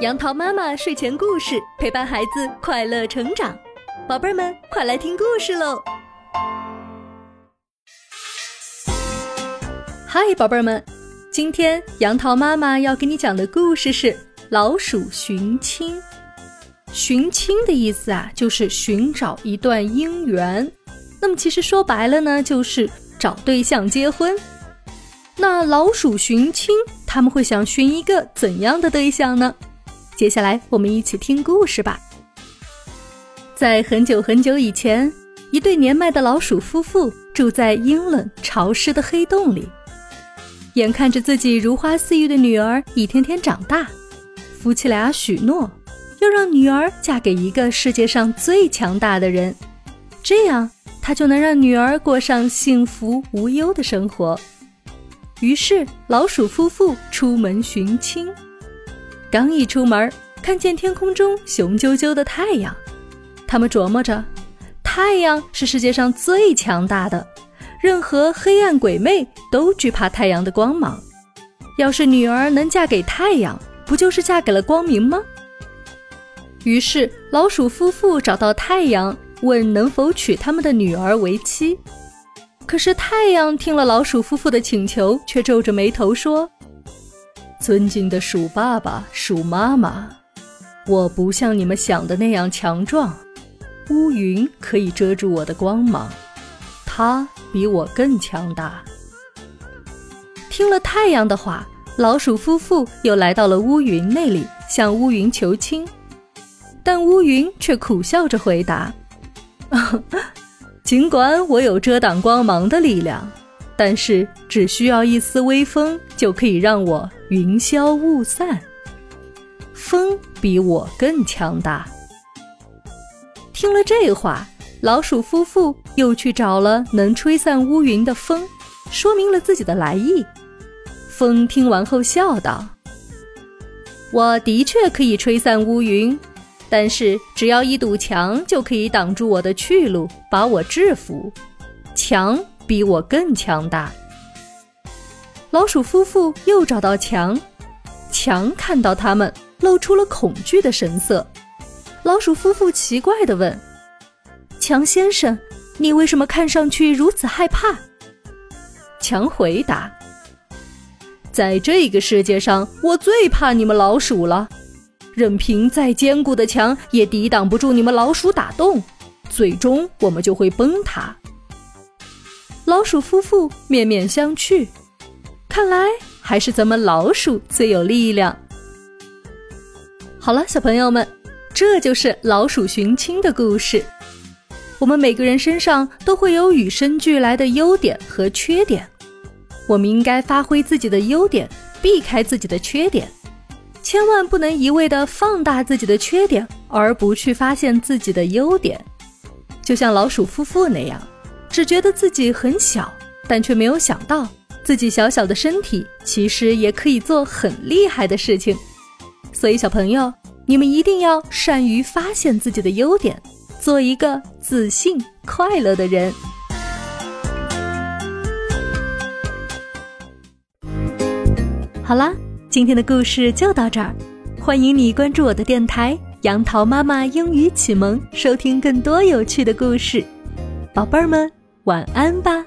杨桃妈妈睡前故事陪伴孩子快乐成长，宝贝儿们快来听故事喽！嗨，宝贝儿们，今天杨桃妈妈要给你讲的故事是《老鼠寻亲》。寻亲的意思啊，就是寻找一段姻缘。那么其实说白了呢，就是找对象结婚。那老鼠寻亲，他们会想寻一个怎样的对象呢？接下来我们一起听故事吧。在很久很久以前，一对年迈的老鼠夫妇住在阴冷潮湿的黑洞里。眼看着自己如花似玉的女儿一天天长大，夫妻俩许诺要让女儿嫁给一个世界上最强大的人，这样他就能让女儿过上幸福无忧的生活。于是，老鼠夫妇出门寻亲。刚一出门，看见天空中雄赳赳的太阳，他们琢磨着，太阳是世界上最强大的，任何黑暗鬼魅都惧怕太阳的光芒。要是女儿能嫁给太阳，不就是嫁给了光明吗？于是，老鼠夫妇找到太阳，问能否娶他们的女儿为妻。可是，太阳听了老鼠夫妇的请求，却皱着眉头说。尊敬的鼠爸爸、鼠妈妈，我不像你们想的那样强壮，乌云可以遮住我的光芒，它比我更强大。听了太阳的话，老鼠夫妇又来到了乌云那里，向乌云求亲，但乌云却苦笑着回答：“尽管我有遮挡光芒的力量。”但是只需要一丝微风，就可以让我云消雾散。风比我更强大。听了这话，老鼠夫妇又去找了能吹散乌云的风，说明了自己的来意。风听完后笑道：“我的确可以吹散乌云，但是只要一堵墙就可以挡住我的去路，把我制服。墙。”比我更强大。老鼠夫妇又找到墙，墙看到他们，露出了恐惧的神色。老鼠夫妇奇怪地问：“强先生，你为什么看上去如此害怕？”强回答：“在这个世界上，我最怕你们老鼠了。任凭再坚固的墙，也抵挡不住你们老鼠打洞，最终我们就会崩塌。”老鼠夫妇面面相觑，看来还是咱们老鼠最有力量。好了，小朋友们，这就是老鼠寻亲的故事。我们每个人身上都会有与生俱来的优点和缺点，我们应该发挥自己的优点，避开自己的缺点，千万不能一味的放大自己的缺点，而不去发现自己的优点。就像老鼠夫妇那样。只觉得自己很小，但却没有想到自己小小的身体其实也可以做很厉害的事情。所以，小朋友，你们一定要善于发现自己的优点，做一个自信、快乐的人。好啦，今天的故事就到这儿，欢迎你关注我的电台“杨桃妈妈英语启蒙”，收听更多有趣的故事，宝贝儿们。晚安吧。